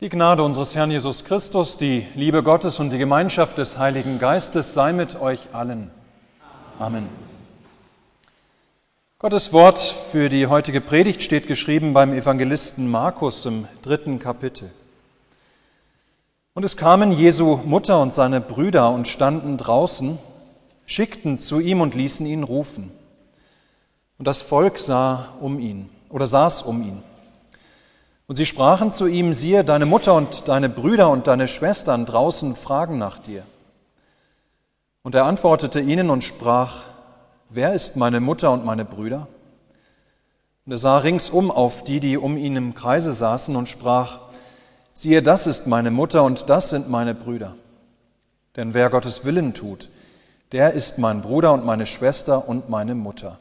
Die Gnade unseres Herrn Jesus Christus, die Liebe Gottes und die Gemeinschaft des Heiligen Geistes sei mit euch allen. Amen. Gottes Wort für die heutige Predigt steht geschrieben beim Evangelisten Markus im dritten Kapitel. Und es kamen Jesu Mutter und seine Brüder und standen draußen, schickten zu ihm und ließen ihn rufen. Und das Volk sah um ihn oder saß um ihn. Und sie sprachen zu ihm, siehe, deine Mutter und deine Brüder und deine Schwestern draußen fragen nach dir. Und er antwortete ihnen und sprach, wer ist meine Mutter und meine Brüder? Und er sah ringsum auf die, die um ihn im Kreise saßen und sprach, siehe, das ist meine Mutter und das sind meine Brüder. Denn wer Gottes Willen tut, der ist mein Bruder und meine Schwester und meine Mutter.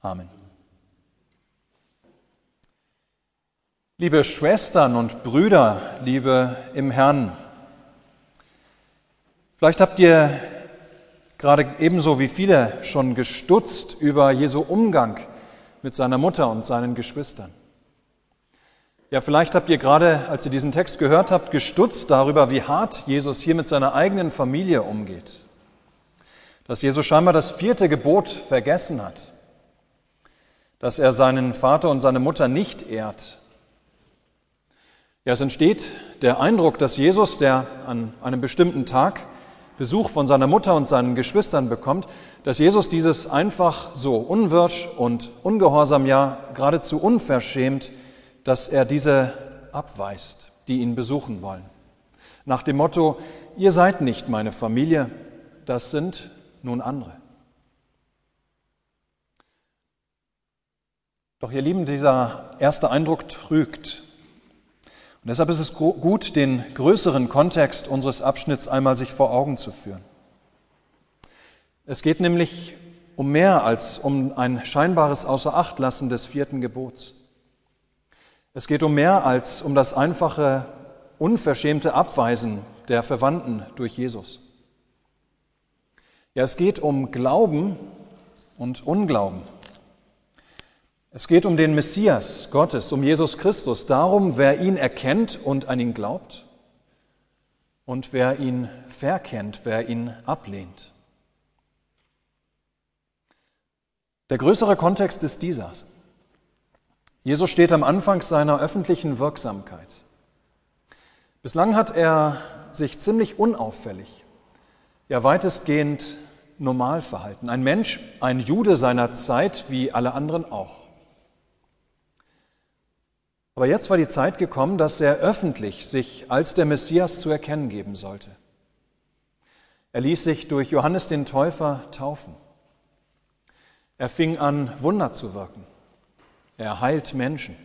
Amen. Liebe Schwestern und Brüder, liebe im Herrn, vielleicht habt ihr gerade ebenso wie viele schon gestutzt über Jesu Umgang mit seiner Mutter und seinen Geschwistern. Ja, vielleicht habt ihr gerade, als ihr diesen Text gehört habt, gestutzt darüber, wie hart Jesus hier mit seiner eigenen Familie umgeht. Dass Jesus scheinbar das vierte Gebot vergessen hat. Dass er seinen Vater und seine Mutter nicht ehrt ja, es entsteht der Eindruck, dass Jesus, der an einem bestimmten Tag Besuch von seiner Mutter und seinen Geschwistern bekommt, dass Jesus dieses einfach so unwirsch und ungehorsam, ja geradezu unverschämt, dass er diese abweist, die ihn besuchen wollen. Nach dem Motto, ihr seid nicht meine Familie, das sind nun andere. Doch ihr Lieben, dieser erste Eindruck trügt. Und deshalb ist es gut, den größeren Kontext unseres Abschnitts einmal sich vor Augen zu führen. Es geht nämlich um mehr als um ein scheinbares Außerachtlassen des vierten Gebots. Es geht um mehr als um das einfache, unverschämte Abweisen der Verwandten durch Jesus. Ja, es geht um Glauben und Unglauben. Es geht um den Messias Gottes, um Jesus Christus, darum, wer ihn erkennt und an ihn glaubt und wer ihn verkennt, wer ihn ablehnt. Der größere Kontext ist dieser. Jesus steht am Anfang seiner öffentlichen Wirksamkeit. Bislang hat er sich ziemlich unauffällig, ja weitestgehend normal verhalten. Ein Mensch, ein Jude seiner Zeit, wie alle anderen auch. Aber jetzt war die Zeit gekommen, dass er öffentlich sich als der Messias zu erkennen geben sollte. Er ließ sich durch Johannes den Täufer taufen. Er fing an, Wunder zu wirken. Er heilt Menschen.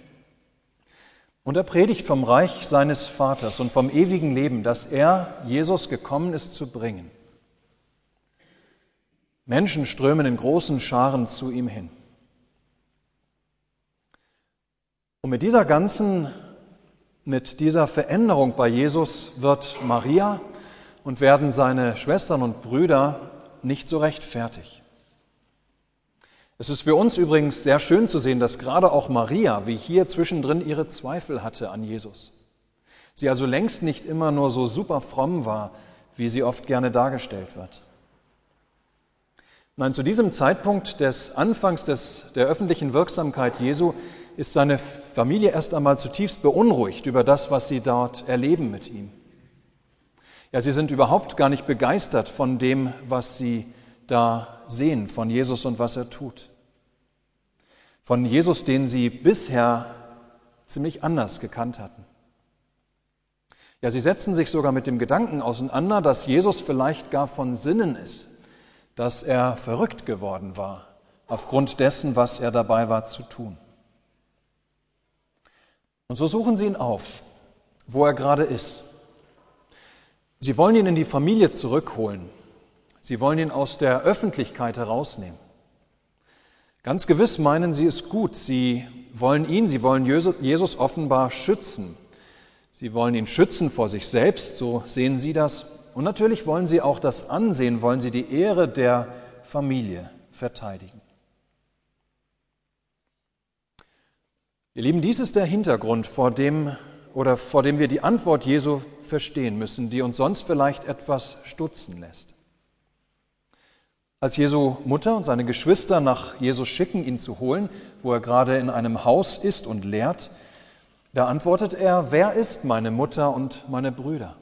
Und er predigt vom Reich seines Vaters und vom ewigen Leben, das er, Jesus, gekommen ist zu bringen. Menschen strömen in großen Scharen zu ihm hin. Und mit dieser ganzen, mit dieser Veränderung bei Jesus wird Maria und werden seine Schwestern und Brüder nicht so recht fertig. Es ist für uns übrigens sehr schön zu sehen, dass gerade auch Maria, wie hier zwischendrin, ihre Zweifel hatte an Jesus. Sie also längst nicht immer nur so super fromm war, wie sie oft gerne dargestellt wird. Nein, zu diesem Zeitpunkt des Anfangs des, der öffentlichen Wirksamkeit Jesu ist seine Familie erst einmal zutiefst beunruhigt über das, was sie dort erleben mit ihm. Ja, sie sind überhaupt gar nicht begeistert von dem, was sie da sehen, von Jesus und was er tut. Von Jesus, den sie bisher ziemlich anders gekannt hatten. Ja, sie setzen sich sogar mit dem Gedanken auseinander, dass Jesus vielleicht gar von Sinnen ist, dass er verrückt geworden war, aufgrund dessen, was er dabei war zu tun. Und so suchen sie ihn auf, wo er gerade ist. Sie wollen ihn in die Familie zurückholen. Sie wollen ihn aus der Öffentlichkeit herausnehmen. Ganz gewiss meinen sie es gut. Sie wollen ihn, sie wollen Jesus offenbar schützen. Sie wollen ihn schützen vor sich selbst, so sehen sie das. Und natürlich wollen sie auch das Ansehen, wollen sie die Ehre der Familie verteidigen. Ihr Lieben, dies ist der Hintergrund, vor dem oder vor dem wir die Antwort Jesu verstehen müssen, die uns sonst vielleicht etwas stutzen lässt. Als Jesu Mutter und seine Geschwister nach Jesus schicken, ihn zu holen, wo er gerade in einem Haus ist und lehrt, da antwortet er, wer ist meine Mutter und meine Brüder?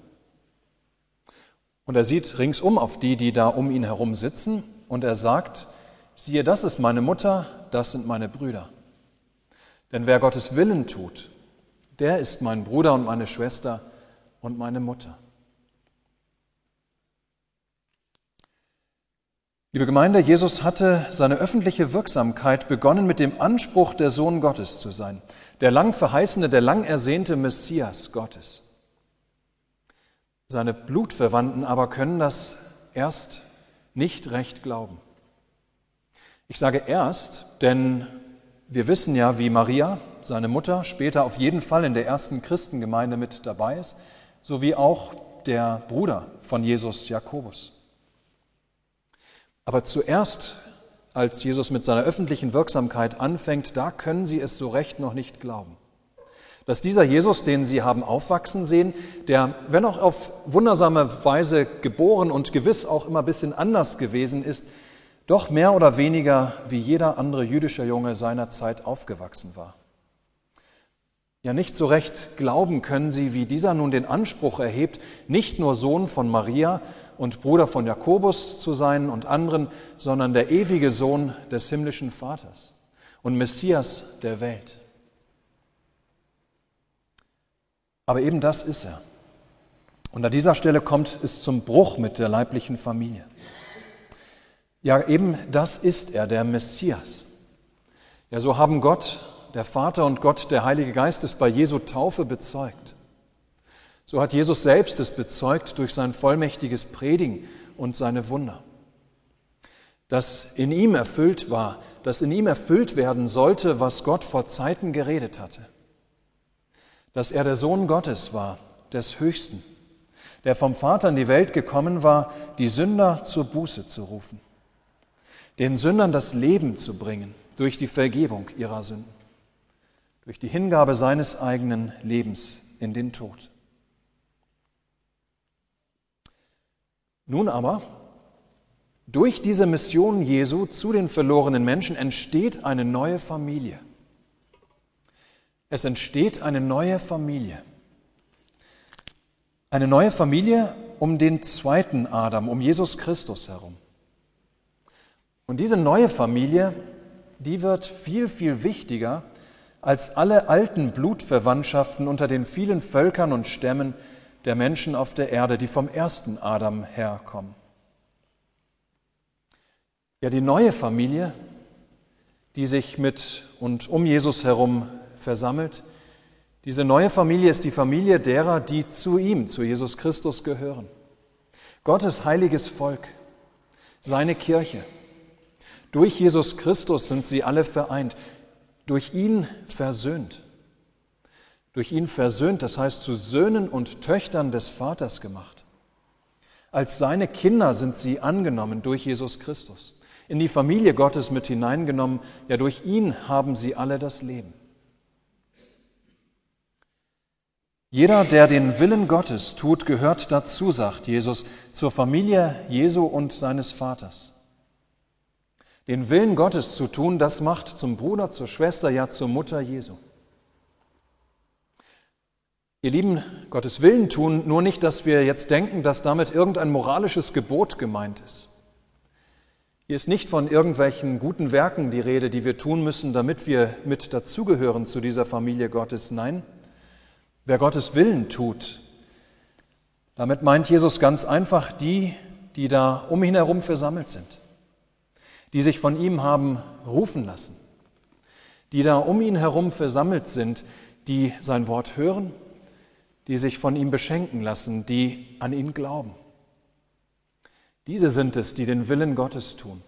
Und er sieht ringsum auf die, die da um ihn herum sitzen, und er sagt, siehe, das ist meine Mutter, das sind meine Brüder. Denn wer Gottes Willen tut, der ist mein Bruder und meine Schwester und meine Mutter. Liebe Gemeinde, Jesus hatte seine öffentliche Wirksamkeit begonnen mit dem Anspruch, der Sohn Gottes zu sein, der lang verheißene, der lang ersehnte Messias Gottes. Seine Blutverwandten aber können das erst nicht recht glauben. Ich sage erst, denn wir wissen ja, wie Maria, seine Mutter, später auf jeden Fall in der ersten Christengemeinde mit dabei ist, sowie auch der Bruder von Jesus, Jakobus. Aber zuerst, als Jesus mit seiner öffentlichen Wirksamkeit anfängt, da können sie es so recht noch nicht glauben. Dass dieser Jesus, den sie haben aufwachsen sehen, der, wenn auch auf wundersame Weise geboren und gewiss auch immer ein bisschen anders gewesen ist, doch mehr oder weniger wie jeder andere jüdische Junge seiner Zeit aufgewachsen war. Ja, nicht so recht glauben können sie, wie dieser nun den Anspruch erhebt, nicht nur Sohn von Maria, und Bruder von Jakobus zu sein und anderen, sondern der ewige Sohn des himmlischen Vaters und Messias der Welt. Aber eben das ist er. Und an dieser Stelle kommt es zum Bruch mit der leiblichen Familie. Ja, eben das ist er, der Messias. Ja, so haben Gott, der Vater und Gott, der Heilige Geist es bei Jesu Taufe bezeugt. So hat Jesus selbst es bezeugt durch sein vollmächtiges Predigen und seine Wunder. Dass in ihm erfüllt war, dass in ihm erfüllt werden sollte, was Gott vor Zeiten geredet hatte. Dass er der Sohn Gottes war, des Höchsten, der vom Vater in die Welt gekommen war, die Sünder zur Buße zu rufen, den Sündern das Leben zu bringen durch die Vergebung ihrer Sünden, durch die Hingabe seines eigenen Lebens in den Tod. Nun aber, durch diese Mission Jesu zu den verlorenen Menschen entsteht eine neue Familie. Es entsteht eine neue Familie. Eine neue Familie um den zweiten Adam, um Jesus Christus herum. Und diese neue Familie, die wird viel, viel wichtiger als alle alten Blutverwandtschaften unter den vielen Völkern und Stämmen, der Menschen auf der Erde, die vom ersten Adam herkommen. Ja, die neue Familie, die sich mit und um Jesus herum versammelt, diese neue Familie ist die Familie derer, die zu ihm, zu Jesus Christus gehören. Gottes heiliges Volk, seine Kirche. Durch Jesus Christus sind sie alle vereint, durch ihn versöhnt durch ihn versöhnt, das heißt zu Söhnen und Töchtern des Vaters gemacht. Als seine Kinder sind sie angenommen durch Jesus Christus, in die Familie Gottes mit hineingenommen, ja durch ihn haben sie alle das Leben. Jeder, der den Willen Gottes tut, gehört dazu, sagt Jesus, zur Familie Jesu und seines Vaters. Den Willen Gottes zu tun, das macht zum Bruder, zur Schwester, ja zur Mutter Jesu. Ihr Lieben, Gottes Willen tun, nur nicht, dass wir jetzt denken, dass damit irgendein moralisches Gebot gemeint ist. Hier ist nicht von irgendwelchen guten Werken die Rede, die wir tun müssen, damit wir mit dazugehören zu dieser Familie Gottes. Nein, wer Gottes Willen tut, damit meint Jesus ganz einfach die, die da um ihn herum versammelt sind, die sich von ihm haben rufen lassen, die da um ihn herum versammelt sind, die sein Wort hören die sich von ihm beschenken lassen, die an ihn glauben. Diese sind es, die den Willen Gottes tun.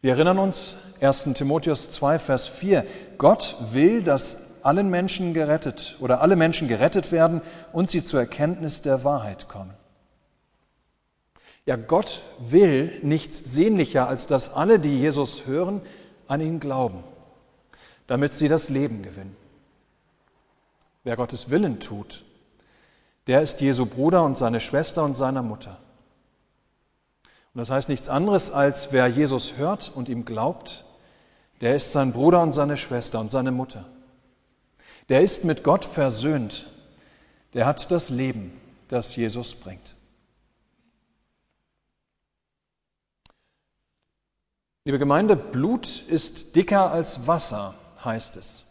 Wir erinnern uns 1. Timotheus 2, Vers 4. Gott will, dass allen Menschen gerettet oder alle Menschen gerettet werden und sie zur Erkenntnis der Wahrheit kommen. Ja, Gott will nichts sehnlicher, als dass alle, die Jesus hören, an ihn glauben, damit sie das Leben gewinnen. wer Gottes Willen tut, der ist Jesu Bruder und seine Schwester und seiner Mutter. Und das heißt nichts anderes, als wer Jesus hört und ihm glaubt, der ist sein Bruder und seine Schwester und seine Mutter. Der ist mit Gott versöhnt. Der hat das Leben, das Jesus bringt. Liebe Gemeinde, Blut ist dicker als Wasser, heißt es.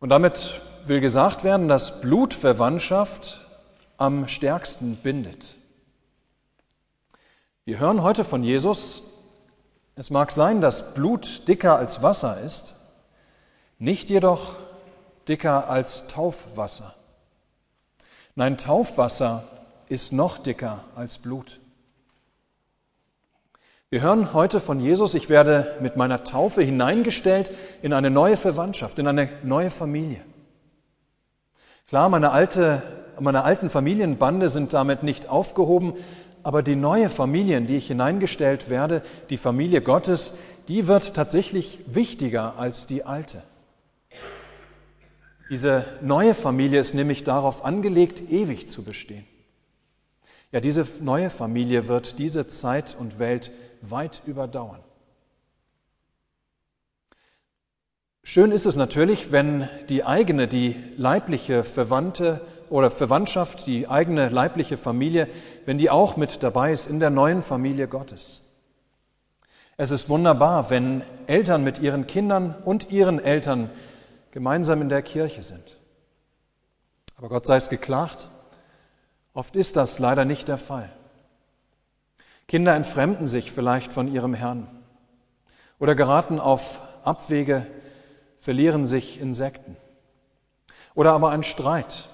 Und damit will gesagt werden, dass Blutverwandtschaft am stärksten bindet. Wir hören heute von Jesus, es mag sein, dass Blut dicker als Wasser ist, nicht jedoch dicker als Taufwasser. Nein, Taufwasser ist noch dicker als Blut. Wir hören heute von Jesus, ich werde mit meiner Taufe hineingestellt in eine neue Verwandtschaft, in eine neue Familie. Klar, meine, alte, meine alten Familienbande sind damit nicht aufgehoben, aber die neue Familie, in die ich hineingestellt werde, die Familie Gottes, die wird tatsächlich wichtiger als die alte. Diese neue Familie ist nämlich darauf angelegt, ewig zu bestehen. Ja, diese neue Familie wird diese Zeit und Welt weit überdauern. Schön ist es natürlich, wenn die eigene, die leibliche Verwandte oder Verwandtschaft, die eigene leibliche Familie, wenn die auch mit dabei ist in der neuen Familie Gottes. Es ist wunderbar, wenn Eltern mit ihren Kindern und ihren Eltern gemeinsam in der Kirche sind. Aber Gott sei es geklagt, oft ist das leider nicht der Fall. Kinder entfremden sich vielleicht von ihrem Herrn oder geraten auf Abwege, verlieren sich in Sekten. Oder aber ein Streit,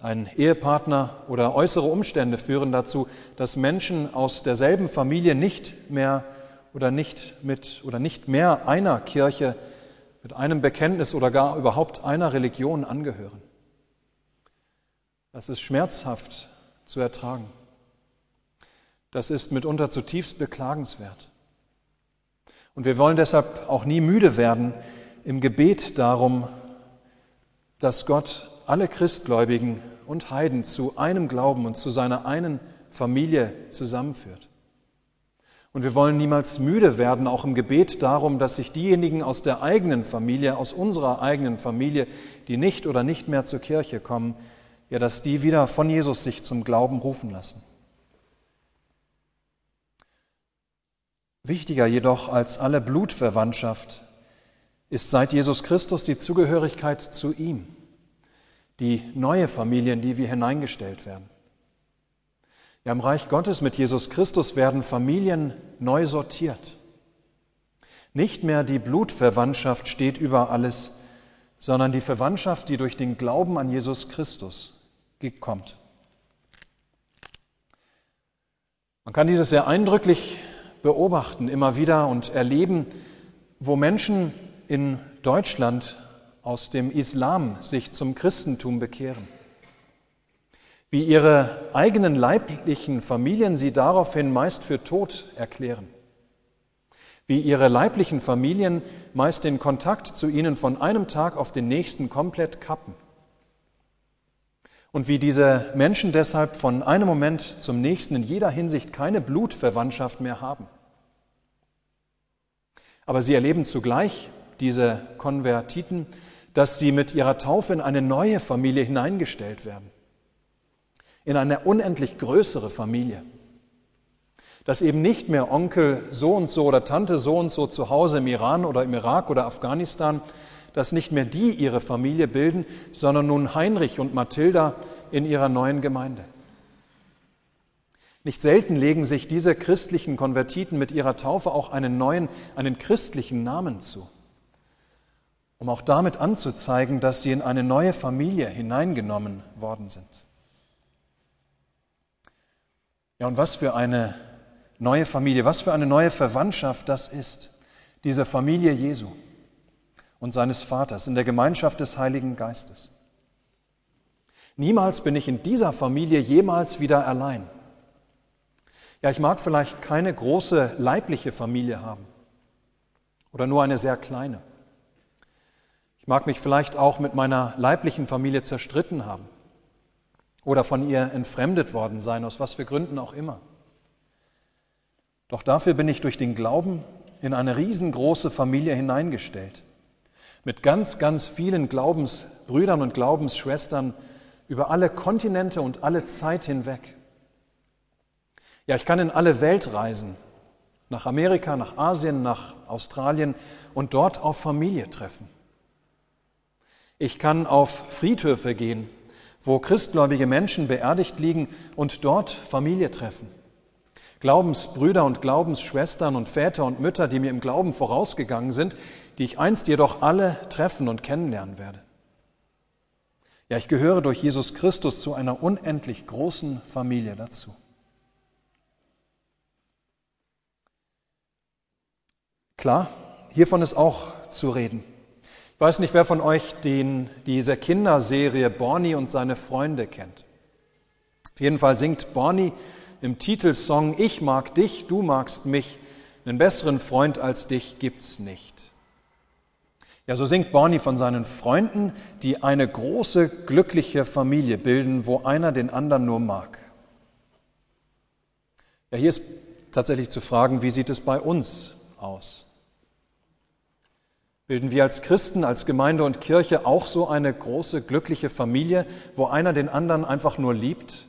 ein Ehepartner oder äußere Umstände führen dazu, dass Menschen aus derselben Familie nicht mehr oder nicht mit oder nicht mehr einer Kirche mit einem Bekenntnis oder gar überhaupt einer Religion angehören. Das ist schmerzhaft zu ertragen. Das ist mitunter zutiefst beklagenswert. Und wir wollen deshalb auch nie müde werden im Gebet darum, dass Gott alle Christgläubigen und Heiden zu einem Glauben und zu seiner einen Familie zusammenführt. Und wir wollen niemals müde werden, auch im Gebet darum, dass sich diejenigen aus der eigenen Familie, aus unserer eigenen Familie, die nicht oder nicht mehr zur Kirche kommen, ja, dass die wieder von Jesus sich zum Glauben rufen lassen. Wichtiger jedoch als alle Blutverwandtschaft ist seit Jesus Christus die Zugehörigkeit zu ihm, die neue Familie, in die wir hineingestellt werden. Ja, im Reich Gottes mit Jesus Christus werden Familien neu sortiert. Nicht mehr die Blutverwandtschaft steht über alles, sondern die Verwandtschaft, die durch den Glauben an Jesus Christus kommt. Man kann dieses sehr eindrücklich beobachten immer wieder und erleben, wo Menschen in Deutschland aus dem Islam sich zum Christentum bekehren. Wie ihre eigenen leiblichen Familien sie daraufhin meist für tot erklären. Wie ihre leiblichen Familien meist den Kontakt zu ihnen von einem Tag auf den nächsten komplett kappen. Und wie diese Menschen deshalb von einem Moment zum nächsten in jeder Hinsicht keine Blutverwandtschaft mehr haben. Aber sie erleben zugleich, diese Konvertiten, dass sie mit ihrer Taufe in eine neue Familie hineingestellt werden. In eine unendlich größere Familie. Dass eben nicht mehr Onkel so und so oder Tante so und so zu Hause im Iran oder im Irak oder Afghanistan dass nicht mehr die ihre Familie bilden, sondern nun Heinrich und Mathilda in ihrer neuen Gemeinde. Nicht selten legen sich diese christlichen Konvertiten mit ihrer Taufe auch einen neuen, einen christlichen Namen zu, um auch damit anzuzeigen, dass sie in eine neue Familie hineingenommen worden sind. Ja, und was für eine neue Familie, was für eine neue Verwandtschaft das ist, diese Familie Jesu und seines Vaters, in der Gemeinschaft des Heiligen Geistes. Niemals bin ich in dieser Familie jemals wieder allein. Ja, ich mag vielleicht keine große leibliche Familie haben oder nur eine sehr kleine. Ich mag mich vielleicht auch mit meiner leiblichen Familie zerstritten haben oder von ihr entfremdet worden sein, aus was für Gründen auch immer. Doch dafür bin ich durch den Glauben in eine riesengroße Familie hineingestellt. Mit ganz, ganz vielen Glaubensbrüdern und Glaubensschwestern über alle Kontinente und alle Zeit hinweg. Ja, ich kann in alle Welt reisen, nach Amerika, nach Asien, nach Australien und dort auf Familie treffen. Ich kann auf Friedhöfe gehen, wo christgläubige Menschen beerdigt liegen und dort Familie treffen. Glaubensbrüder und Glaubensschwestern und Väter und Mütter, die mir im Glauben vorausgegangen sind, die ich einst jedoch alle treffen und kennenlernen werde. Ja, ich gehöre durch Jesus Christus zu einer unendlich großen Familie dazu. Klar, hiervon ist auch zu reden. Ich weiß nicht, wer von euch den, diese Kinderserie Borny und seine Freunde kennt. Auf jeden Fall singt Borny im Titelsong Ich mag dich, du magst mich, einen besseren Freund als dich gibt's nicht. Ja, so singt Borny von seinen Freunden, die eine große, glückliche Familie bilden, wo einer den anderen nur mag. Ja, hier ist tatsächlich zu fragen, wie sieht es bei uns aus? Bilden wir als Christen, als Gemeinde und Kirche auch so eine große, glückliche Familie, wo einer den anderen einfach nur liebt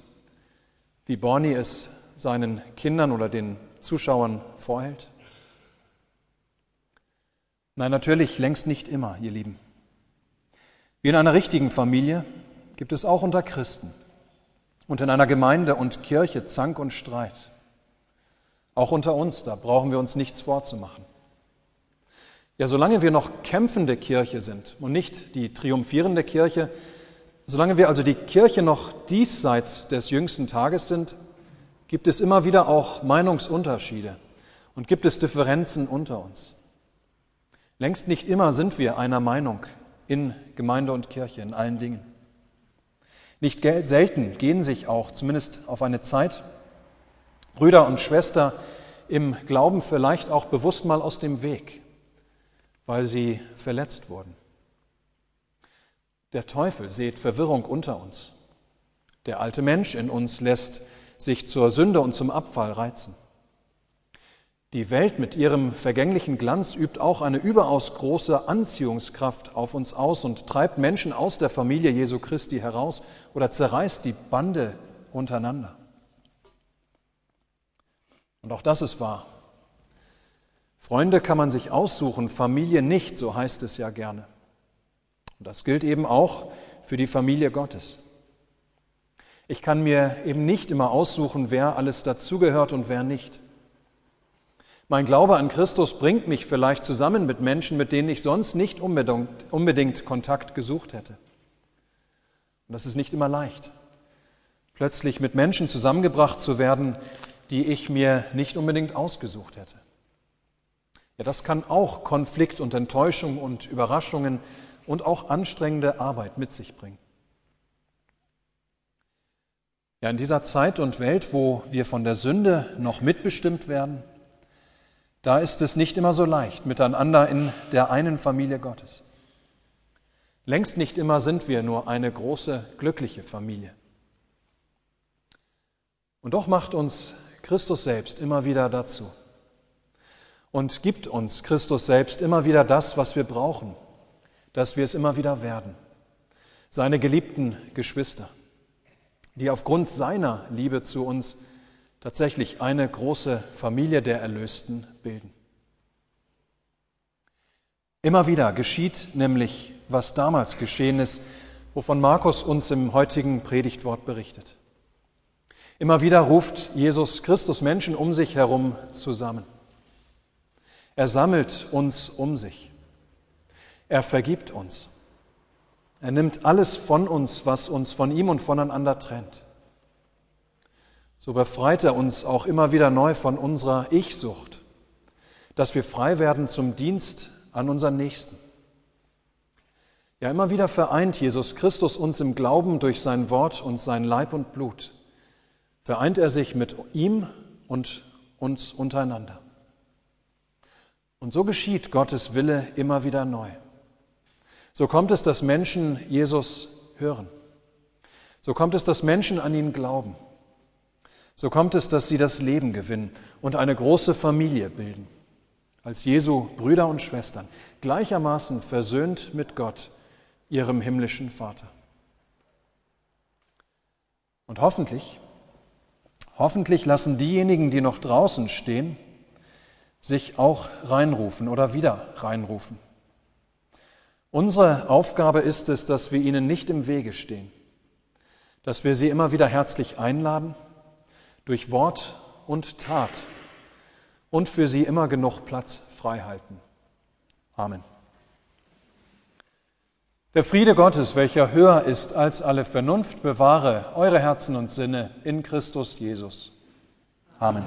wie Borny es seinen Kindern oder den Zuschauern vorhält? Nein, natürlich längst nicht immer, ihr Lieben. Wie in einer richtigen Familie gibt es auch unter Christen und in einer Gemeinde und Kirche Zank und Streit. Auch unter uns, da brauchen wir uns nichts vorzumachen. Ja, solange wir noch kämpfende Kirche sind und nicht die triumphierende Kirche, Solange wir also die Kirche noch diesseits des jüngsten Tages sind, gibt es immer wieder auch Meinungsunterschiede und gibt es Differenzen unter uns. Längst nicht immer sind wir einer Meinung in Gemeinde und Kirche, in allen Dingen. Nicht selten gehen sich auch, zumindest auf eine Zeit, Brüder und Schwester im Glauben vielleicht auch bewusst mal aus dem Weg, weil sie verletzt wurden. Der Teufel sät Verwirrung unter uns. Der alte Mensch in uns lässt sich zur Sünde und zum Abfall reizen. Die Welt mit ihrem vergänglichen Glanz übt auch eine überaus große Anziehungskraft auf uns aus und treibt Menschen aus der Familie Jesu Christi heraus oder zerreißt die Bande untereinander. Und auch das ist wahr. Freunde kann man sich aussuchen, Familie nicht, so heißt es ja gerne. Und das gilt eben auch für die Familie Gottes. Ich kann mir eben nicht immer aussuchen, wer alles dazugehört und wer nicht. Mein Glaube an Christus bringt mich vielleicht zusammen mit Menschen, mit denen ich sonst nicht unbedingt, unbedingt Kontakt gesucht hätte. Und das ist nicht immer leicht, plötzlich mit Menschen zusammengebracht zu werden, die ich mir nicht unbedingt ausgesucht hätte. Ja, das kann auch Konflikt und Enttäuschung und Überraschungen und auch anstrengende Arbeit mit sich bringen. Ja, in dieser Zeit und Welt, wo wir von der Sünde noch mitbestimmt werden, da ist es nicht immer so leicht miteinander in der einen Familie Gottes. Längst nicht immer sind wir nur eine große, glückliche Familie. Und doch macht uns Christus selbst immer wieder dazu und gibt uns Christus selbst immer wieder das, was wir brauchen, dass wir es immer wieder werden. Seine geliebten Geschwister, die aufgrund seiner Liebe zu uns tatsächlich eine große Familie der Erlösten bilden. Immer wieder geschieht nämlich, was damals geschehen ist, wovon Markus uns im heutigen Predigtwort berichtet. Immer wieder ruft Jesus Christus Menschen um sich herum zusammen. Er sammelt uns um sich. Er vergibt uns. Er nimmt alles von uns, was uns von ihm und voneinander trennt. So befreit er uns auch immer wieder neu von unserer Ich-Sucht, dass wir frei werden zum Dienst an unseren Nächsten. Ja, immer wieder vereint Jesus Christus uns im Glauben durch sein Wort und sein Leib und Blut. Vereint er sich mit ihm und uns untereinander. Und so geschieht Gottes Wille immer wieder neu. So kommt es, dass Menschen Jesus hören. So kommt es, dass Menschen an ihn glauben. So kommt es, dass sie das Leben gewinnen und eine große Familie bilden. Als Jesu Brüder und Schwestern, gleichermaßen versöhnt mit Gott, ihrem himmlischen Vater. Und hoffentlich, hoffentlich lassen diejenigen, die noch draußen stehen, sich auch reinrufen oder wieder reinrufen. Unsere Aufgabe ist es, dass wir ihnen nicht im Wege stehen, dass wir sie immer wieder herzlich einladen, durch Wort und Tat und für sie immer genug Platz frei halten. Amen. Der Friede Gottes, welcher höher ist als alle Vernunft, bewahre eure Herzen und Sinne in Christus Jesus. Amen.